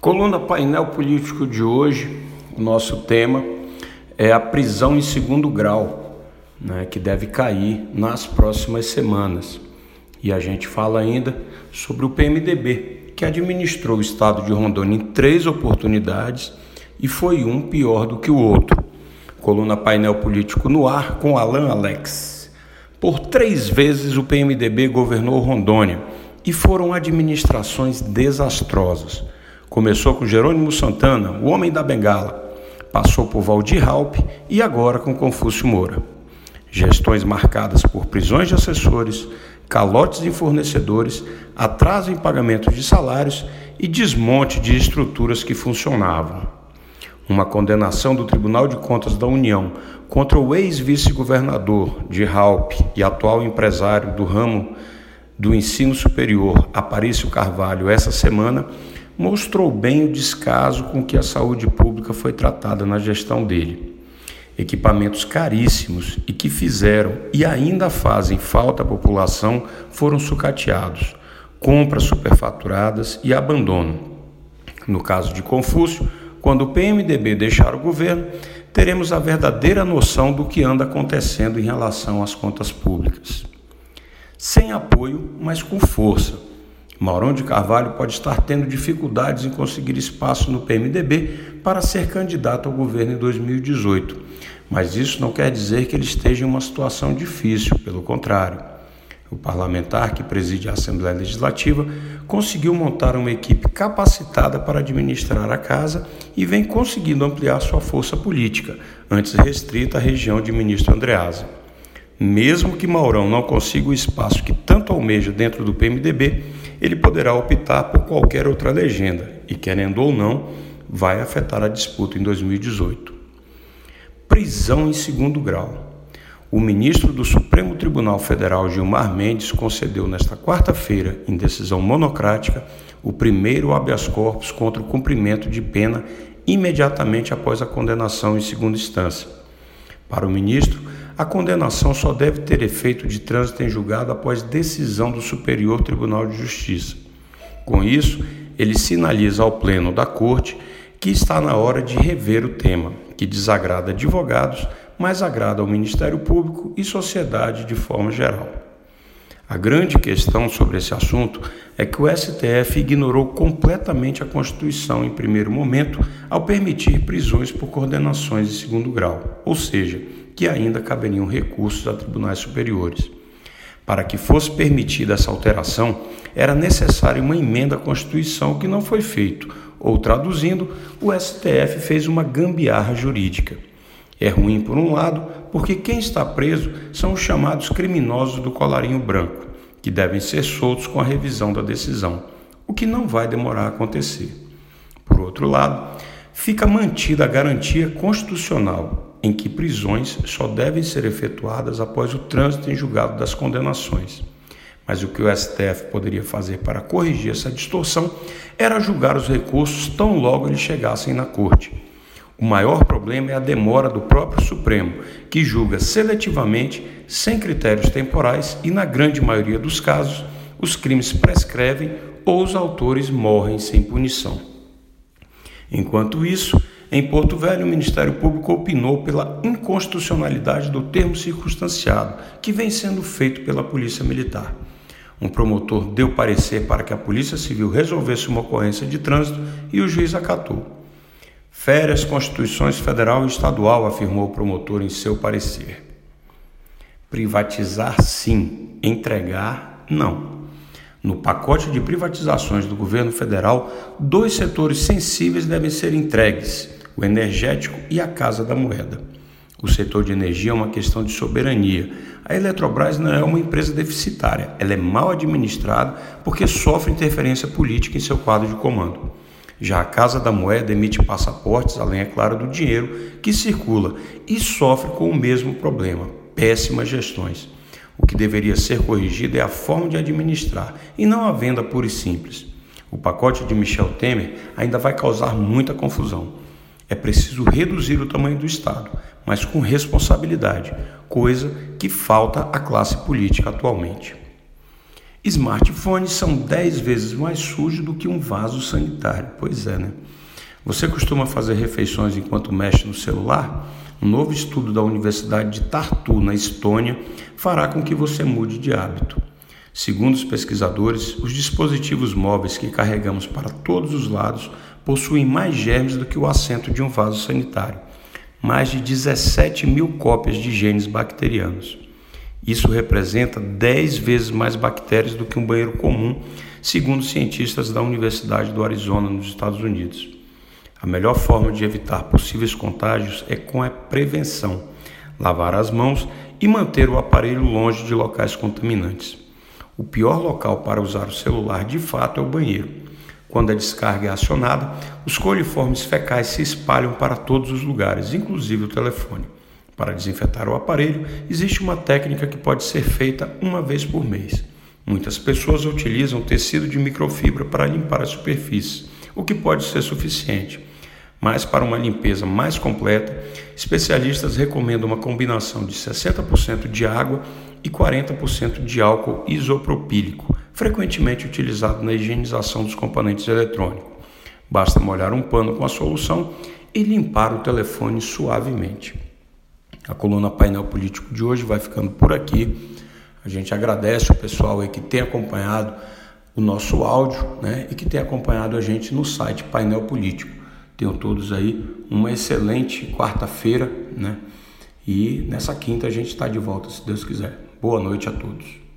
Coluna painel político de hoje, o nosso tema é a prisão em segundo grau, né, que deve cair nas próximas semanas. E a gente fala ainda sobre o PMDB, que administrou o estado de Rondônia em três oportunidades e foi um pior do que o outro. Coluna painel político no ar com Alan Alex. Por três vezes o PMDB governou Rondônia e foram administrações desastrosas. Começou com Jerônimo Santana, o homem da bengala, passou por Valdir Halpe e agora com Confúcio Moura. Gestões marcadas por prisões de assessores, calotes em fornecedores, atraso em pagamento de salários e desmonte de estruturas que funcionavam. Uma condenação do Tribunal de Contas da União contra o ex-vice-governador de Halpe e atual empresário do ramo do ensino superior, Aparício Carvalho, essa semana, mostrou bem o descaso com que a saúde pública foi tratada na gestão dele. Equipamentos caríssimos e que fizeram e ainda fazem falta à população foram sucateados, compras superfaturadas e abandono. No caso de Confúcio, quando o PMDB deixar o governo, teremos a verdadeira noção do que anda acontecendo em relação às contas públicas. Sem apoio, mas com força Maurão de Carvalho pode estar tendo dificuldades em conseguir espaço no PMDB para ser candidato ao governo em 2018, mas isso não quer dizer que ele esteja em uma situação difícil, pelo contrário. O parlamentar que preside a Assembleia Legislativa conseguiu montar uma equipe capacitada para administrar a casa e vem conseguindo ampliar sua força política, antes restrita à região de ministro Andreasa. Mesmo que Maurão não consiga o espaço que tanto almeja dentro do PMDB, ele poderá optar por qualquer outra legenda e, querendo ou não, vai afetar a disputa em 2018. Prisão em segundo grau. O ministro do Supremo Tribunal Federal, Gilmar Mendes, concedeu nesta quarta-feira, em decisão monocrática, o primeiro habeas corpus contra o cumprimento de pena imediatamente após a condenação em segunda instância. Para o ministro, a condenação só deve ter efeito de trânsito em julgado após decisão do Superior Tribunal de Justiça. Com isso, ele sinaliza ao Pleno da Corte que está na hora de rever o tema, que desagrada advogados, mas agrada ao Ministério Público e sociedade de forma geral. A grande questão sobre esse assunto é que o STF ignorou completamente a Constituição em primeiro momento ao permitir prisões por coordenações de segundo grau, ou seja, que ainda caberiam recursos a tribunais superiores. Para que fosse permitida essa alteração, era necessária uma emenda à Constituição que não foi feito, ou traduzindo, o STF fez uma gambiarra jurídica. É ruim por um lado, porque quem está preso são os chamados criminosos do colarinho branco, que devem ser soltos com a revisão da decisão, o que não vai demorar a acontecer. Por outro lado, fica mantida a garantia constitucional em que prisões só devem ser efetuadas após o trânsito em julgado das condenações. Mas o que o STF poderia fazer para corrigir essa distorção era julgar os recursos tão logo eles chegassem na Corte. O maior problema é a demora do próprio Supremo, que julga seletivamente, sem critérios temporais e, na grande maioria dos casos, os crimes prescrevem ou os autores morrem sem punição. Enquanto isso, em Porto Velho, o Ministério Público opinou pela inconstitucionalidade do termo circunstanciado, que vem sendo feito pela Polícia Militar. Um promotor deu parecer para que a Polícia Civil resolvesse uma ocorrência de trânsito e o juiz acatou. Fere as Constituições Federal e Estadual, afirmou o promotor em seu parecer. Privatizar sim, entregar não. No pacote de privatizações do governo federal, dois setores sensíveis devem ser entregues: o energético e a Casa da Moeda. O setor de energia é uma questão de soberania. A Eletrobras não é uma empresa deficitária, ela é mal administrada porque sofre interferência política em seu quadro de comando. Já a Casa da Moeda emite passaportes, além, é claro, do dinheiro que circula e sofre com o mesmo problema: péssimas gestões. O que deveria ser corrigido é a forma de administrar e não a venda pura e simples. O pacote de Michel Temer ainda vai causar muita confusão. É preciso reduzir o tamanho do Estado, mas com responsabilidade, coisa que falta à classe política atualmente. Smartphones são 10 vezes mais sujos do que um vaso sanitário. Pois é, né? Você costuma fazer refeições enquanto mexe no celular? Um novo estudo da Universidade de Tartu, na Estônia, fará com que você mude de hábito. Segundo os pesquisadores, os dispositivos móveis que carregamos para todos os lados possuem mais germes do que o assento de um vaso sanitário mais de 17 mil cópias de genes bacterianos. Isso representa 10 vezes mais bactérias do que um banheiro comum, segundo cientistas da Universidade do Arizona, nos Estados Unidos. A melhor forma de evitar possíveis contágios é com a prevenção, lavar as mãos e manter o aparelho longe de locais contaminantes. O pior local para usar o celular de fato é o banheiro. Quando a descarga é acionada, os coliformes fecais se espalham para todos os lugares, inclusive o telefone. Para desinfetar o aparelho, existe uma técnica que pode ser feita uma vez por mês. Muitas pessoas utilizam tecido de microfibra para limpar a superfície, o que pode ser suficiente. Mas para uma limpeza mais completa, especialistas recomendam uma combinação de 60% de água e 40% de álcool isopropílico, frequentemente utilizado na higienização dos componentes eletrônicos. Basta molhar um pano com a solução e limpar o telefone suavemente. A coluna Painel Político de hoje vai ficando por aqui. A gente agradece o pessoal que tem acompanhado o nosso áudio né, e que tem acompanhado a gente no site Painel Político. Tenham todos aí uma excelente quarta-feira, né? E nessa quinta a gente está de volta, se Deus quiser. Boa noite a todos.